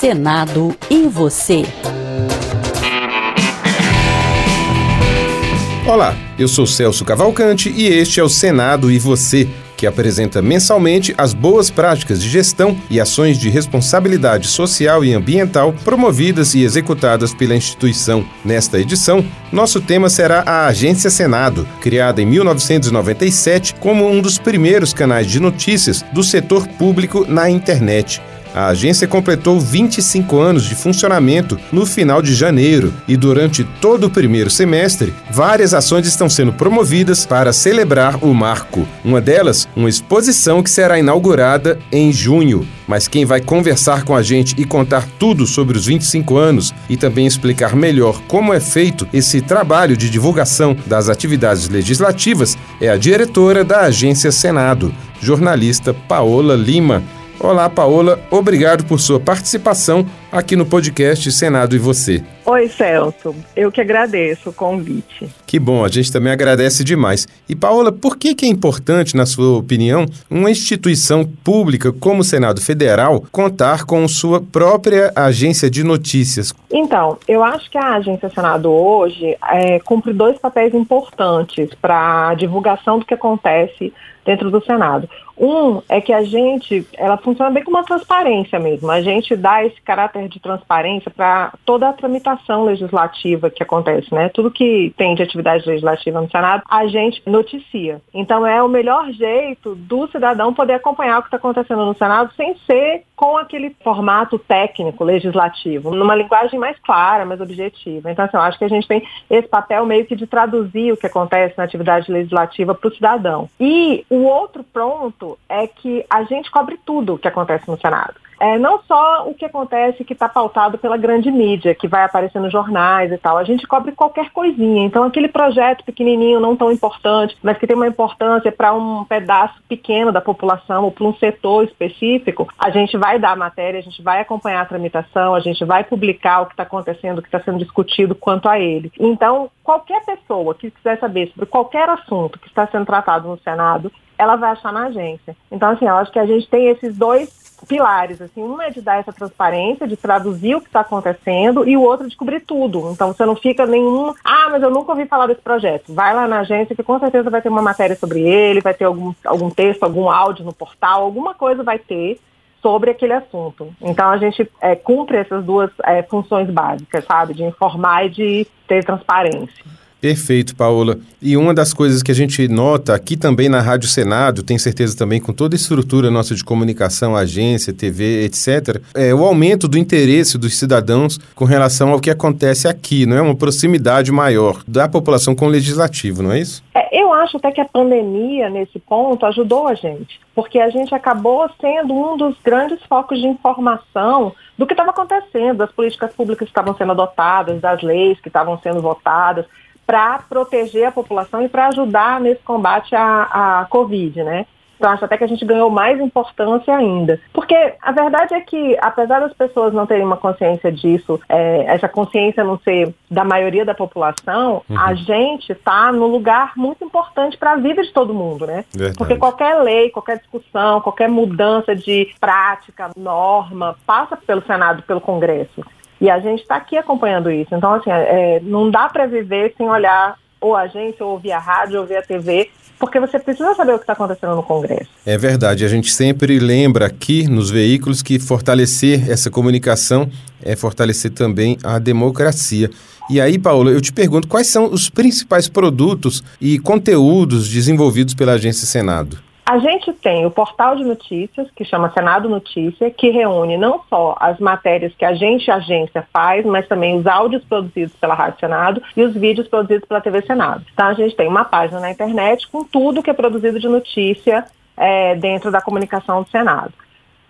Senado e você. Olá, eu sou Celso Cavalcante e este é o Senado e você, que apresenta mensalmente as boas práticas de gestão e ações de responsabilidade social e ambiental promovidas e executadas pela instituição. Nesta edição, nosso tema será a Agência Senado, criada em 1997 como um dos primeiros canais de notícias do setor público na internet. A agência completou 25 anos de funcionamento no final de janeiro e durante todo o primeiro semestre, várias ações estão sendo promovidas para celebrar o marco. Uma delas, uma exposição que será inaugurada em junho. Mas quem vai conversar com a gente e contar tudo sobre os 25 anos e também explicar melhor como é feito esse trabalho de divulgação das atividades legislativas é a diretora da Agência Senado, jornalista Paola Lima. Olá, Paola. Obrigado por sua participação aqui no podcast Senado e Você. Oi, Celso. Eu que agradeço o convite. Que bom, a gente também agradece demais. E, Paola, por que, que é importante, na sua opinião, uma instituição pública como o Senado Federal contar com sua própria agência de notícias? Então, eu acho que a Agência Senado hoje é, cumpre dois papéis importantes para a divulgação do que acontece dentro do Senado. Um é que a gente, ela funciona bem como uma transparência mesmo. A gente dá esse caráter de transparência para toda a tramitação legislativa que acontece, né? Tudo que tem de atividade legislativa no Senado, a gente noticia. Então é o melhor jeito do cidadão poder acompanhar o que está acontecendo no Senado sem ser com aquele formato técnico legislativo, numa linguagem mais clara, mais objetiva. Então, assim, eu acho que a gente tem esse papel meio que de traduzir o que acontece na atividade legislativa para o cidadão. E o outro ponto é que a gente cobre tudo o que acontece no Senado é, não só o que acontece que está pautado pela grande mídia, que vai aparecer nos jornais e tal, a gente cobre qualquer coisinha. Então, aquele projeto pequenininho, não tão importante, mas que tem uma importância para um pedaço pequeno da população ou para um setor específico, a gente vai dar a matéria, a gente vai acompanhar a tramitação, a gente vai publicar o que está acontecendo, o que está sendo discutido quanto a ele. Então, qualquer pessoa que quiser saber sobre qualquer assunto que está sendo tratado no Senado, ela vai achar na agência. Então, assim, eu acho que a gente tem esses dois pilares, assim, um é de dar essa transparência, de traduzir o que está acontecendo, e o outro de cobrir tudo. Então você não fica nenhum, ah, mas eu nunca ouvi falar desse projeto. Vai lá na agência que com certeza vai ter uma matéria sobre ele, vai ter algum, algum texto, algum áudio no portal, alguma coisa vai ter sobre aquele assunto. Então a gente é, cumpre essas duas é, funções básicas, sabe? De informar e de ter transparência. Perfeito, Paola. E uma das coisas que a gente nota aqui também na Rádio Senado, tem certeza também com toda a estrutura nossa de comunicação, agência, TV, etc., é o aumento do interesse dos cidadãos com relação ao que acontece aqui, não é? Uma proximidade maior da população com o legislativo, não é isso? É, eu acho até que a pandemia, nesse ponto, ajudou a gente, porque a gente acabou sendo um dos grandes focos de informação do que estava acontecendo, das políticas públicas que estavam sendo adotadas, das leis que estavam sendo votadas para proteger a população e para ajudar nesse combate à, à Covid, né? Então, acho até que a gente ganhou mais importância ainda. Porque a verdade é que, apesar das pessoas não terem uma consciência disso, é, essa consciência não ser da maioria da população, uhum. a gente está no lugar muito importante para a vida de todo mundo, né? Verdade. Porque qualquer lei, qualquer discussão, qualquer mudança de prática, norma, passa pelo Senado, pelo Congresso. E a gente está aqui acompanhando isso. Então, assim, é, não dá para viver sem olhar ou a agência, ou ouvir a rádio, ou ouvir a TV, porque você precisa saber o que está acontecendo no Congresso. É verdade. A gente sempre lembra aqui nos veículos que fortalecer essa comunicação é fortalecer também a democracia. E aí, Paulo, eu te pergunto quais são os principais produtos e conteúdos desenvolvidos pela Agência Senado? A gente tem o portal de notícias, que chama Senado Notícia, que reúne não só as matérias que a gente, a agência, faz, mas também os áudios produzidos pela Rádio Senado e os vídeos produzidos pela TV Senado. Então, a gente tem uma página na internet com tudo que é produzido de notícia é, dentro da comunicação do Senado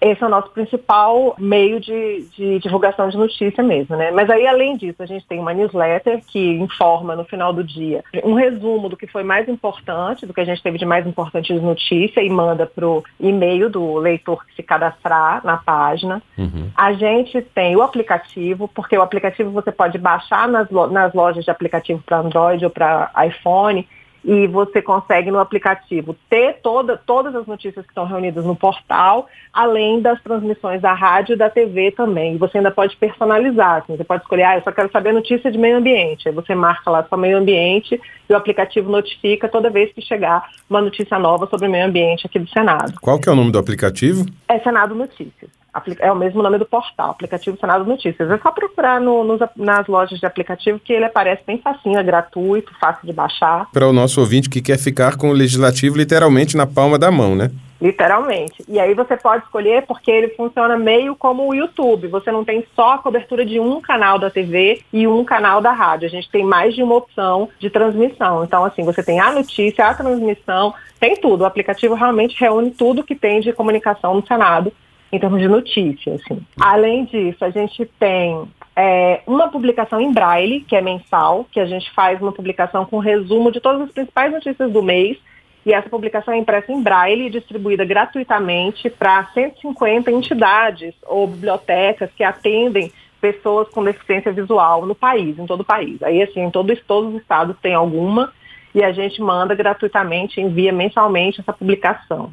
esse é o nosso principal meio de, de, divulgação de notícia mesmo, né? Mas aí, além disso, a gente tem uma newsletter que informa no final do dia um resumo do que foi mais importante, do que a gente teve de mais importante de notícia e manda para o e-mail do leitor que se cadastrar na página. Uhum. A gente tem o aplicativo, porque o aplicativo você pode baixar nas, nas lojas de aplicativo para Android ou para iPhone e você consegue no aplicativo ter toda, todas as notícias que estão reunidas no portal, além das transmissões da rádio e da TV também. E você ainda pode personalizar, assim, você pode escolher, ah, eu só quero saber notícia de meio ambiente. Aí você marca lá só meio ambiente e o aplicativo notifica toda vez que chegar uma notícia nova sobre meio ambiente aqui do Senado. Qual que é o nome do aplicativo? É Senado Notícias. É o mesmo nome do portal, aplicativo Senado Notícias. É só procurar no, nos, nas lojas de aplicativo que ele aparece bem facinho, é gratuito, fácil de baixar. Para o nosso ouvinte que quer ficar com o legislativo literalmente na palma da mão, né? Literalmente. E aí você pode escolher porque ele funciona meio como o YouTube. Você não tem só a cobertura de um canal da TV e um canal da rádio. A gente tem mais de uma opção de transmissão. Então, assim, você tem a notícia, a transmissão, tem tudo. O aplicativo realmente reúne tudo que tem de comunicação no Senado em termos de notícias. Assim. Além disso, a gente tem é, uma publicação em braille, que é mensal, que a gente faz uma publicação com resumo de todas as principais notícias do mês. E essa publicação é impressa em braille e distribuída gratuitamente para 150 entidades ou bibliotecas que atendem pessoas com deficiência visual no país, em todo o país. Aí, assim, em todo, todos os estados tem alguma e a gente manda gratuitamente, envia mensalmente essa publicação.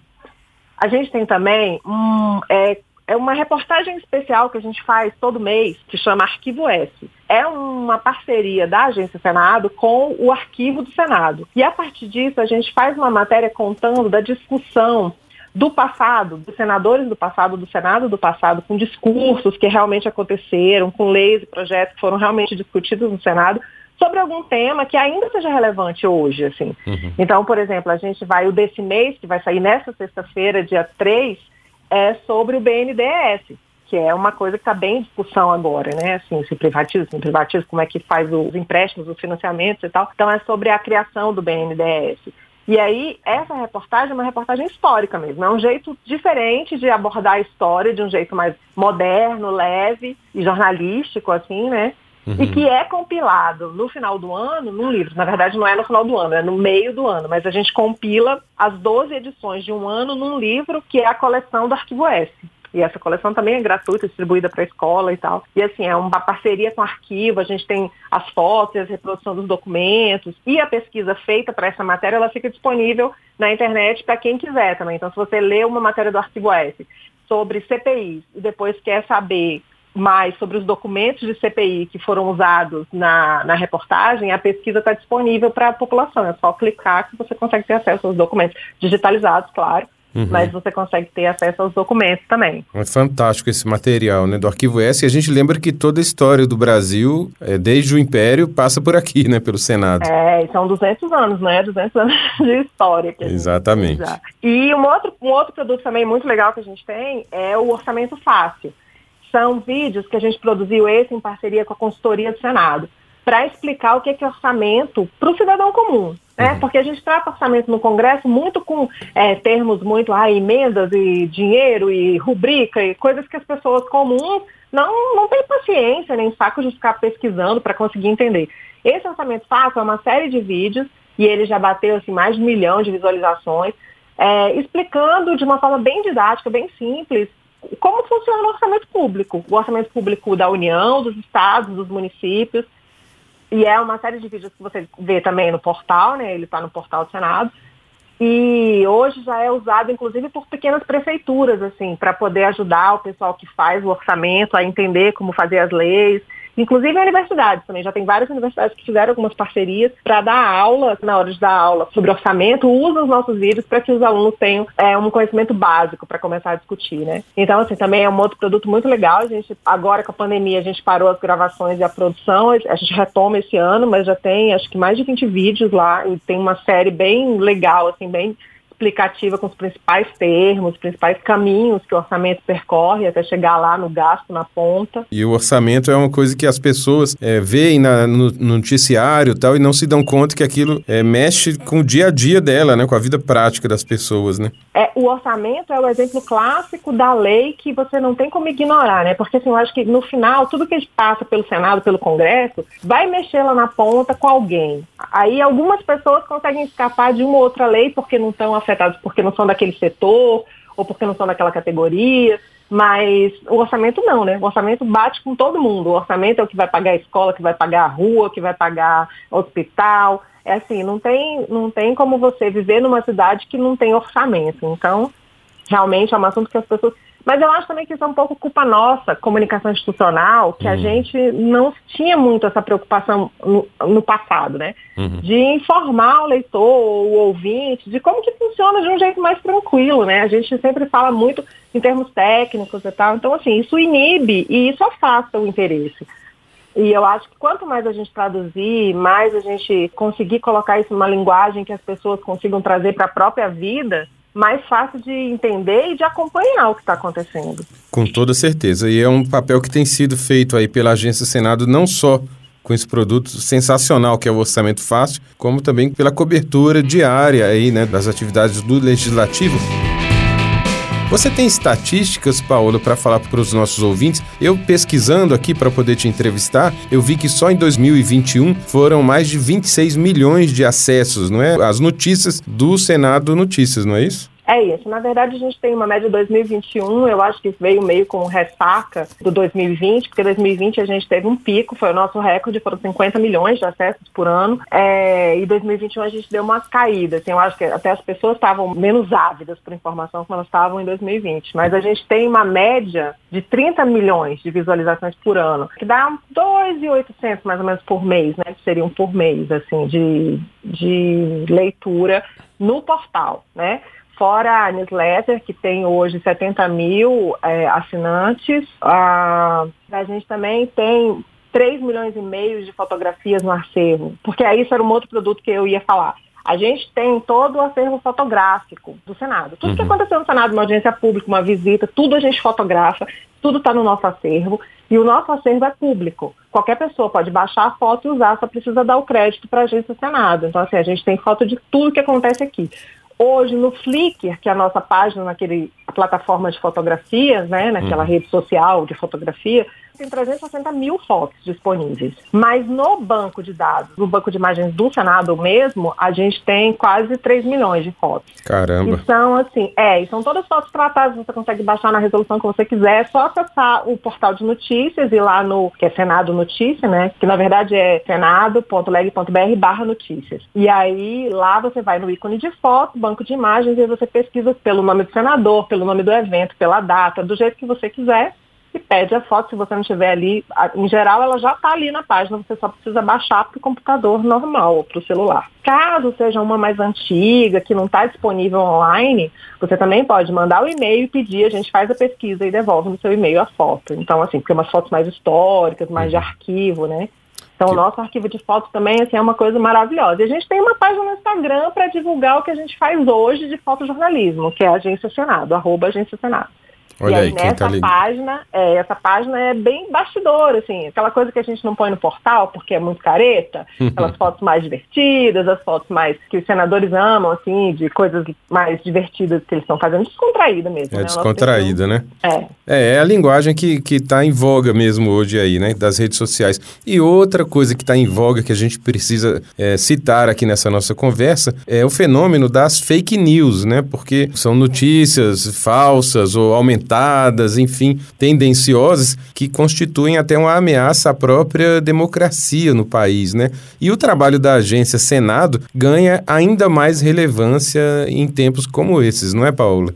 A gente tem também um, é, é uma reportagem especial que a gente faz todo mês, que chama Arquivo S. É uma parceria da Agência Senado com o Arquivo do Senado. E a partir disso, a gente faz uma matéria contando da discussão do passado, dos senadores do passado, do Senado do passado, com discursos que realmente aconteceram, com leis e projetos que foram realmente discutidos no Senado, sobre algum tema que ainda seja relevante hoje, assim. Uhum. Então, por exemplo, a gente vai, o desse mês, que vai sair nessa sexta-feira, dia 3, é sobre o BNDES, que é uma coisa que está bem em discussão agora, né? Assim, se privatiza, se privatiza, como é que faz os empréstimos, os financiamentos e tal. Então, é sobre a criação do BNDES. E aí, essa reportagem é uma reportagem histórica mesmo. É um jeito diferente de abordar a história, de um jeito mais moderno, leve e jornalístico, assim, né? Uhum. E que é compilado no final do ano num livro. Na verdade, não é no final do ano, é no meio do ano. Mas a gente compila as 12 edições de um ano num livro que é a coleção do Arquivo S. E essa coleção também é gratuita, distribuída para a escola e tal. E assim, é uma parceria com o arquivo, a gente tem as fotos, a reprodução dos documentos e a pesquisa feita para essa matéria, ela fica disponível na internet para quem quiser também. Então, se você lê uma matéria do Arquivo S sobre CPIs e depois quer saber mais sobre os documentos de CPI que foram usados na, na reportagem, a pesquisa está disponível para a população. É só clicar que você consegue ter acesso aos documentos, digitalizados, claro. Uhum. Mas você consegue ter acesso aos documentos também. É fantástico esse material, né? Do Arquivo S. E a gente lembra que toda a história do Brasil, é, desde o Império, passa por aqui, né? Pelo Senado. É, são 200 anos, né? 200 anos de história. Exatamente. E um outro, um outro produto também muito legal que a gente tem é o Orçamento Fácil são vídeos que a gente produziu esse em parceria com a consultoria do Senado, para explicar o que é, que é orçamento para o cidadão comum. Né? Uhum. Porque a gente trata orçamento no Congresso muito com é, termos muito, ah, emendas e dinheiro e rubrica e coisas que as pessoas comuns não, não têm paciência nem saco de ficar pesquisando para conseguir entender. Esse orçamento fácil é uma série de vídeos e ele já bateu assim, mais de um milhão de visualizações, é, explicando de uma forma bem didática, bem simples, como funciona o orçamento público. O orçamento público da União, dos estados, dos municípios. E é uma série de vídeos que você vê também no portal, né? Ele está no portal do Senado. E hoje já é usado, inclusive, por pequenas prefeituras, assim, para poder ajudar o pessoal que faz o orçamento a entender como fazer as leis Inclusive universidades também, já tem várias universidades que fizeram algumas parcerias para dar aula, na hora de dar aula sobre orçamento, usam os nossos vídeos para que os alunos tenham é, um conhecimento básico para começar a discutir, né? Então, assim, também é um outro produto muito legal. A gente, agora com a pandemia, a gente parou as gravações e a produção, a gente retoma esse ano, mas já tem acho que mais de 20 vídeos lá e tem uma série bem legal, assim, bem explicativa com os principais termos, os principais caminhos que o orçamento percorre até chegar lá no gasto, na ponta. E o orçamento é uma coisa que as pessoas é, veem na, no, noticiário tal e não se dão conta que aquilo é, mexe com o dia a dia dela, né, com a vida prática das pessoas, né? É, o orçamento é o exemplo clássico da lei que você não tem como ignorar, né? Porque assim, eu acho que no final, tudo que a gente passa pelo Senado, pelo Congresso, vai mexer lá na ponta com alguém. Aí algumas pessoas conseguem escapar de uma ou outra lei porque não estão afetados porque não são daquele setor ou porque não são daquela categoria. Mas o orçamento não, né? O orçamento bate com todo mundo. O orçamento é o que vai pagar a escola, que vai pagar a rua, que vai pagar o hospital. É assim, não tem, não tem como você viver numa cidade que não tem orçamento. Então, realmente é um assunto que as pessoas mas eu acho também que isso é um pouco culpa nossa, comunicação institucional, que uhum. a gente não tinha muito essa preocupação no, no passado, né? Uhum. De informar o leitor, o ouvinte, de como que funciona de um jeito mais tranquilo, né? A gente sempre fala muito em termos técnicos e tal. Então, assim, isso inibe e isso afasta o interesse. E eu acho que quanto mais a gente traduzir, mais a gente conseguir colocar isso numa linguagem que as pessoas consigam trazer para a própria vida, mais fácil de entender e de acompanhar o que está acontecendo. Com toda certeza. E é um papel que tem sido feito aí pela Agência Senado, não só com esse produto sensacional que é o Orçamento Fácil, como também pela cobertura diária aí, né, das atividades do Legislativo. Você tem estatísticas, Paulo, para falar para os nossos ouvintes? Eu pesquisando aqui para poder te entrevistar, eu vi que só em 2021 foram mais de 26 milhões de acessos, não é? As notícias do Senado Notícias, não é isso? É isso. Na verdade, a gente tem uma média de 2021, eu acho que veio meio com ressaca do 2020, porque 2020 a gente teve um pico, foi o nosso recorde, foram 50 milhões de acessos por ano, é, e 2021 a gente deu uma caída. Assim, eu acho que até as pessoas estavam menos ávidas por informação como elas estavam em 2020. Mas a gente tem uma média de 30 milhões de visualizações por ano, que dá 2.800 mais ou menos por mês, né? Que seriam por mês, assim, de, de leitura no portal, né? Fora a newsletter, que tem hoje 70 mil é, assinantes, a, a gente também tem 3 milhões e meio de fotografias no acervo, porque aí isso era um outro produto que eu ia falar. A gente tem todo o acervo fotográfico do Senado. Tudo uhum. que aconteceu no Senado, uma audiência pública, uma visita, tudo a gente fotografa, tudo está no nosso acervo. E o nosso acervo é público. Qualquer pessoa pode baixar a foto e usar, só precisa dar o crédito para a agência Senado. Então, assim, a gente tem foto de tudo que acontece aqui. Hoje, no Flickr, que é a nossa página naquele plataforma de fotografias, né, naquela uhum. rede social de fotografia, tem 360 mil fotos disponíveis. Mas no banco de dados, no banco de imagens do Senado mesmo, a gente tem quase 3 milhões de fotos. Caramba. E são assim, é, e são todas fotos tratadas, você consegue baixar na resolução que você quiser, é só acessar o portal de notícias e lá no, que é Senado Notícia, né, que na verdade é senado.leg.br barra notícias. E aí lá você vai no ícone de foto, banco de imagens, e você pesquisa pelo nome do senador, pelo nome do evento, pela data, do jeito que você quiser e pede a foto, se você não tiver ali, em geral ela já está ali na página, você só precisa baixar para o computador normal ou para o celular. Caso seja uma mais antiga, que não está disponível online, você também pode mandar o e-mail e pedir, a gente faz a pesquisa e devolve no seu e-mail a foto. Então, assim, porque umas fotos mais históricas, mais de uhum. arquivo, né? Então, o nosso arquivo de fotos também assim, é uma coisa maravilhosa. E a gente tem uma página no Instagram para divulgar o que a gente faz hoje de fotojornalismo, que é a Agência Senado, arroba Agência Senado. Olha e aí, nessa tá página, é, essa página é bem bastidor, assim, aquela coisa que a gente não põe no portal porque é muito careta, aquelas fotos mais divertidas, as fotos mais que os senadores amam, assim, de coisas mais divertidas que eles estão fazendo, descontraída mesmo. É né? descontraída, né? É. é. É a linguagem que, que tá em voga mesmo hoje aí, né, das redes sociais. E outra coisa que está em voga que a gente precisa é, citar aqui nessa nossa conversa é o fenômeno das fake news, né, porque são notícias falsas ou aumentadas enfim, tendenciosas, que constituem até uma ameaça à própria democracia no país, né? E o trabalho da agência Senado ganha ainda mais relevância em tempos como esses, não é, Paula?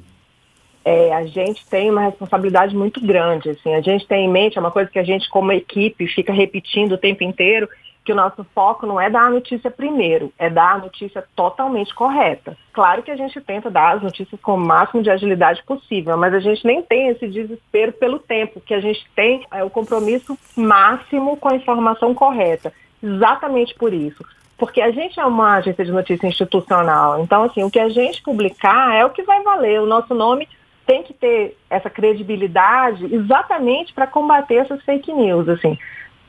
É, a gente tem uma responsabilidade muito grande, assim, a gente tem em mente, é uma coisa que a gente como equipe fica repetindo o tempo inteiro, que o nosso foco não é dar a notícia primeiro, é dar a notícia totalmente correta. Claro que a gente tenta dar as notícias com o máximo de agilidade possível, mas a gente nem tem esse desespero pelo tempo, que a gente tem é o compromisso máximo com a informação correta. Exatamente por isso. Porque a gente é uma agência de notícia institucional, então assim, o que a gente publicar é o que vai valer. O nosso nome tem que ter essa credibilidade exatamente para combater essas fake news, assim.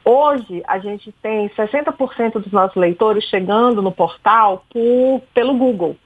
Hoje, a gente tem 60% dos nossos leitores chegando no portal por, pelo Google.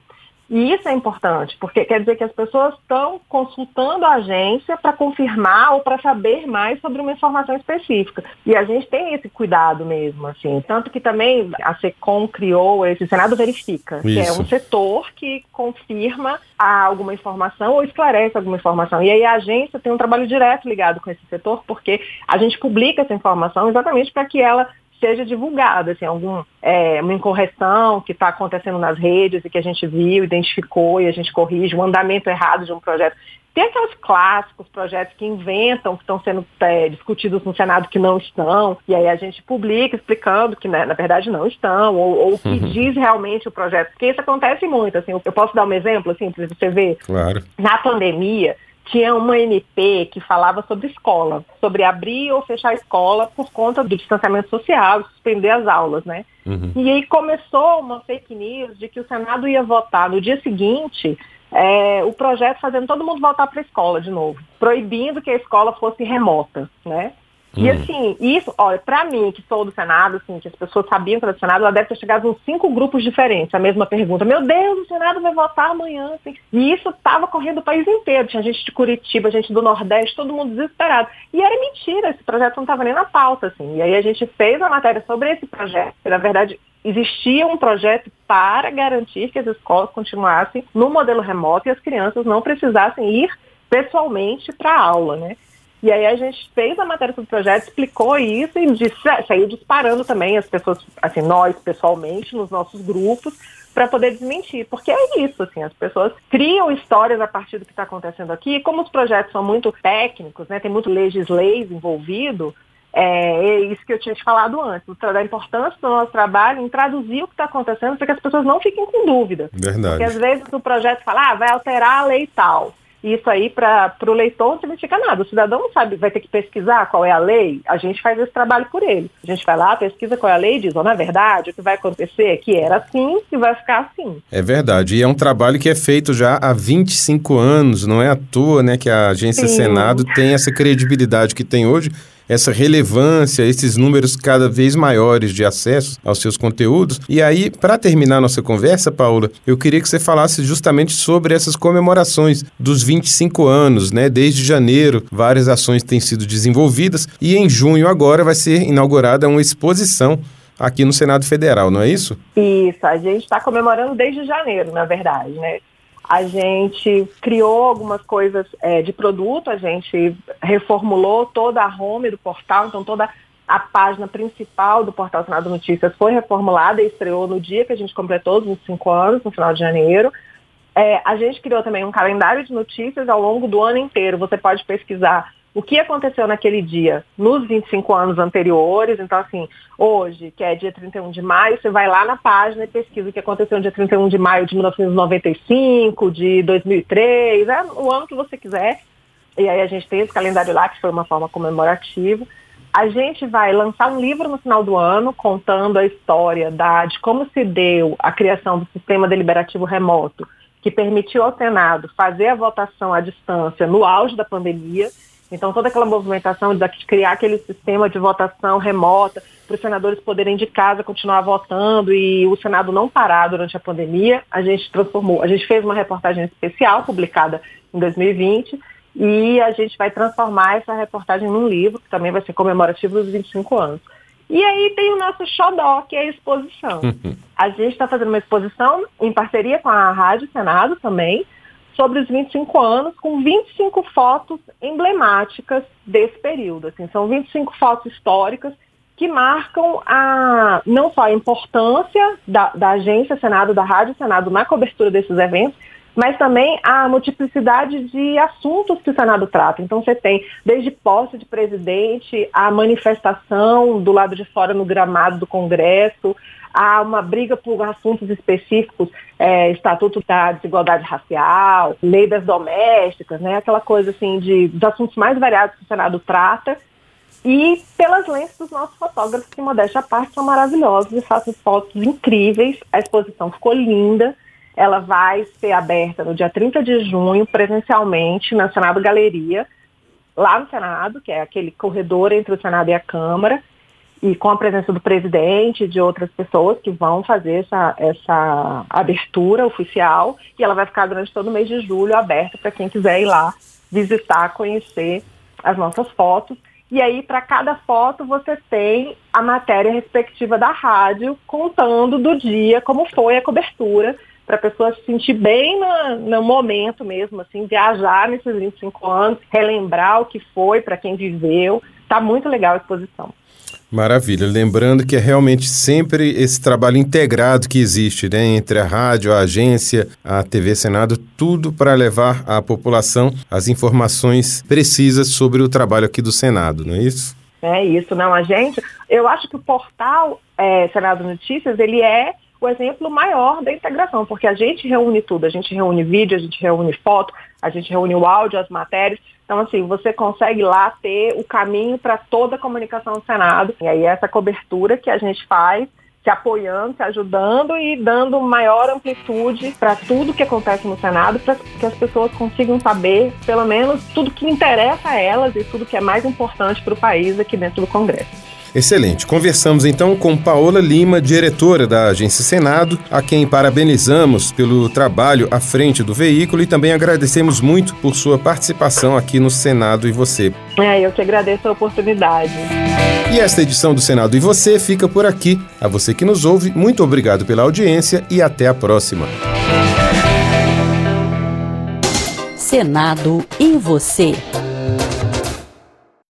E isso é importante, porque quer dizer que as pessoas estão consultando a agência para confirmar ou para saber mais sobre uma informação específica. E a gente tem esse cuidado mesmo, assim. Tanto que também a SECOM criou esse Senado Verifica, isso. que é um setor que confirma alguma informação ou esclarece alguma informação. E aí a agência tem um trabalho direto ligado com esse setor, porque a gente publica essa informação exatamente para que ela seja divulgada, assim, algum, é, uma incorreção que está acontecendo nas redes e que a gente viu, identificou e a gente corrige, um andamento errado de um projeto. Tem aqueles clássicos projetos que inventam, que estão sendo é, discutidos no Senado que não estão, e aí a gente publica explicando que né, na verdade não estão, ou, o que uhum. diz realmente o projeto. Porque isso acontece muito, assim, eu posso dar um exemplo, assim, para você ver? Claro. Na pandemia, tinha uma MP que falava sobre escola, sobre abrir ou fechar a escola por conta do distanciamento social, suspender as aulas, né? Uhum. E aí começou uma fake news de que o Senado ia votar no dia seguinte é, o projeto fazendo todo mundo voltar para a escola de novo, proibindo que a escola fosse remota, né? E hum. assim, isso, olha, para mim, que sou do Senado, assim, que as pessoas sabiam que era do Senado, ela deve ter chegado em cinco grupos diferentes, a mesma pergunta. Meu Deus, o Senado vai votar amanhã. Assim. E isso estava correndo o país inteiro. Tinha gente de Curitiba, gente do Nordeste, todo mundo desesperado. E era mentira, esse projeto não estava nem na pauta, assim. E aí a gente fez a matéria sobre esse projeto. Na verdade, existia um projeto para garantir que as escolas continuassem no modelo remoto e as crianças não precisassem ir pessoalmente para a aula, né? E aí a gente fez a matéria sobre o projeto, explicou isso e disse, saiu disparando também as pessoas, assim, nós pessoalmente, nos nossos grupos, para poder desmentir. Porque é isso, assim, as pessoas criam histórias a partir do que está acontecendo aqui, e como os projetos são muito técnicos, né, tem muito legislais envolvido, é, é, isso que eu tinha te falado antes, da importância do nosso trabalho em traduzir o que está acontecendo para que as pessoas não fiquem com dúvida. Verdade. Porque às vezes o projeto fala, ah, vai alterar a lei tal isso aí para o leitor não significa nada. O cidadão não sabe, vai ter que pesquisar qual é a lei, a gente faz esse trabalho por ele. A gente vai lá, pesquisa qual é a lei e diz, oh, na verdade, o que vai acontecer é que era assim e vai ficar assim. É verdade, e é um trabalho que é feito já há 25 anos, não é à toa né, que a Agência Sim. Senado tem essa credibilidade que tem hoje essa relevância, esses números cada vez maiores de acesso aos seus conteúdos. E aí, para terminar nossa conversa, Paula, eu queria que você falasse justamente sobre essas comemorações dos 25 anos, né? Desde janeiro, várias ações têm sido desenvolvidas e em junho agora vai ser inaugurada uma exposição aqui no Senado Federal, não é isso? Isso, a gente está comemorando desde janeiro, na verdade, né? A gente criou algumas coisas é, de produto, a gente reformulou toda a home do portal, então toda a página principal do Portal Senado Notícias foi reformulada e estreou no dia que a gente completou os 25 anos, no final de janeiro. É, a gente criou também um calendário de notícias ao longo do ano inteiro. Você pode pesquisar o que aconteceu naquele dia nos 25 anos anteriores. Então, assim, hoje, que é dia 31 de maio, você vai lá na página e pesquisa o que aconteceu no dia 31 de maio de 1995, de 2003, é o ano que você quiser. E aí a gente tem esse calendário lá, que foi uma forma comemorativa. A gente vai lançar um livro no final do ano contando a história da, de como se deu a criação do sistema deliberativo remoto, que permitiu ao Senado fazer a votação à distância no auge da pandemia então, toda aquela movimentação de criar aquele sistema de votação remota para os senadores poderem de casa continuar votando e o Senado não parar durante a pandemia, a gente transformou, a gente fez uma reportagem especial publicada em 2020 e a gente vai transformar essa reportagem num livro, que também vai ser comemorativo dos 25 anos. E aí tem o nosso xodó, que é a exposição. a gente está fazendo uma exposição em parceria com a Rádio Senado também, sobre os 25 anos, com 25 fotos emblemáticas desse período. Assim, são 25 fotos históricas que marcam a, não só a importância da, da agência Senado, da Rádio Senado na cobertura desses eventos, mas também a multiplicidade de assuntos que o Senado trata. Então você tem desde posse de presidente, a manifestação do lado de fora no gramado do Congresso, há uma briga por assuntos específicos, é, Estatuto da Desigualdade Racial, Lei das Domésticas, né, aquela coisa assim de, dos assuntos mais variados que o Senado trata, e pelas lentes dos nossos fotógrafos, que modéstia à parte são maravilhosos e fazem fotos incríveis. A exposição ficou linda. Ela vai ser aberta no dia 30 de junho, presencialmente, na Senado Galeria, lá no Senado, que é aquele corredor entre o Senado e a Câmara. E com a presença do presidente e de outras pessoas que vão fazer essa, essa abertura oficial e ela vai ficar durante todo o mês de julho aberta para quem quiser ir lá visitar, conhecer as nossas fotos. E aí, para cada foto, você tem a matéria respectiva da rádio contando do dia como foi a cobertura, para a pessoa se sentir bem no, momento mesmo, assim, viajar nesses 25 anos, relembrar o que foi para quem viveu. Está muito legal a exposição. Maravilha. Lembrando que é realmente sempre esse trabalho integrado que existe né, entre a rádio, a agência, a TV Senado, tudo para levar à população as informações precisas sobre o trabalho aqui do Senado, não é isso? É isso, não. A gente, eu acho que o portal é, Senado Notícias, ele é o exemplo maior da integração, porque a gente reúne tudo, a gente reúne vídeo, a gente reúne foto, a gente reúne o áudio, as matérias. Então, assim, você consegue lá ter o caminho para toda a comunicação do Senado. E aí essa cobertura que a gente faz, se apoiando, se ajudando e dando maior amplitude para tudo que acontece no Senado, para que as pessoas consigam saber, pelo menos, tudo que interessa a elas e tudo que é mais importante para o país aqui dentro do Congresso. Excelente. Conversamos então com Paola Lima, diretora da Agência Senado, a quem parabenizamos pelo trabalho à frente do veículo e também agradecemos muito por sua participação aqui no Senado e Você. É, eu que agradeço a oportunidade. E esta edição do Senado e Você fica por aqui. A você que nos ouve, muito obrigado pela audiência e até a próxima. Senado e Você.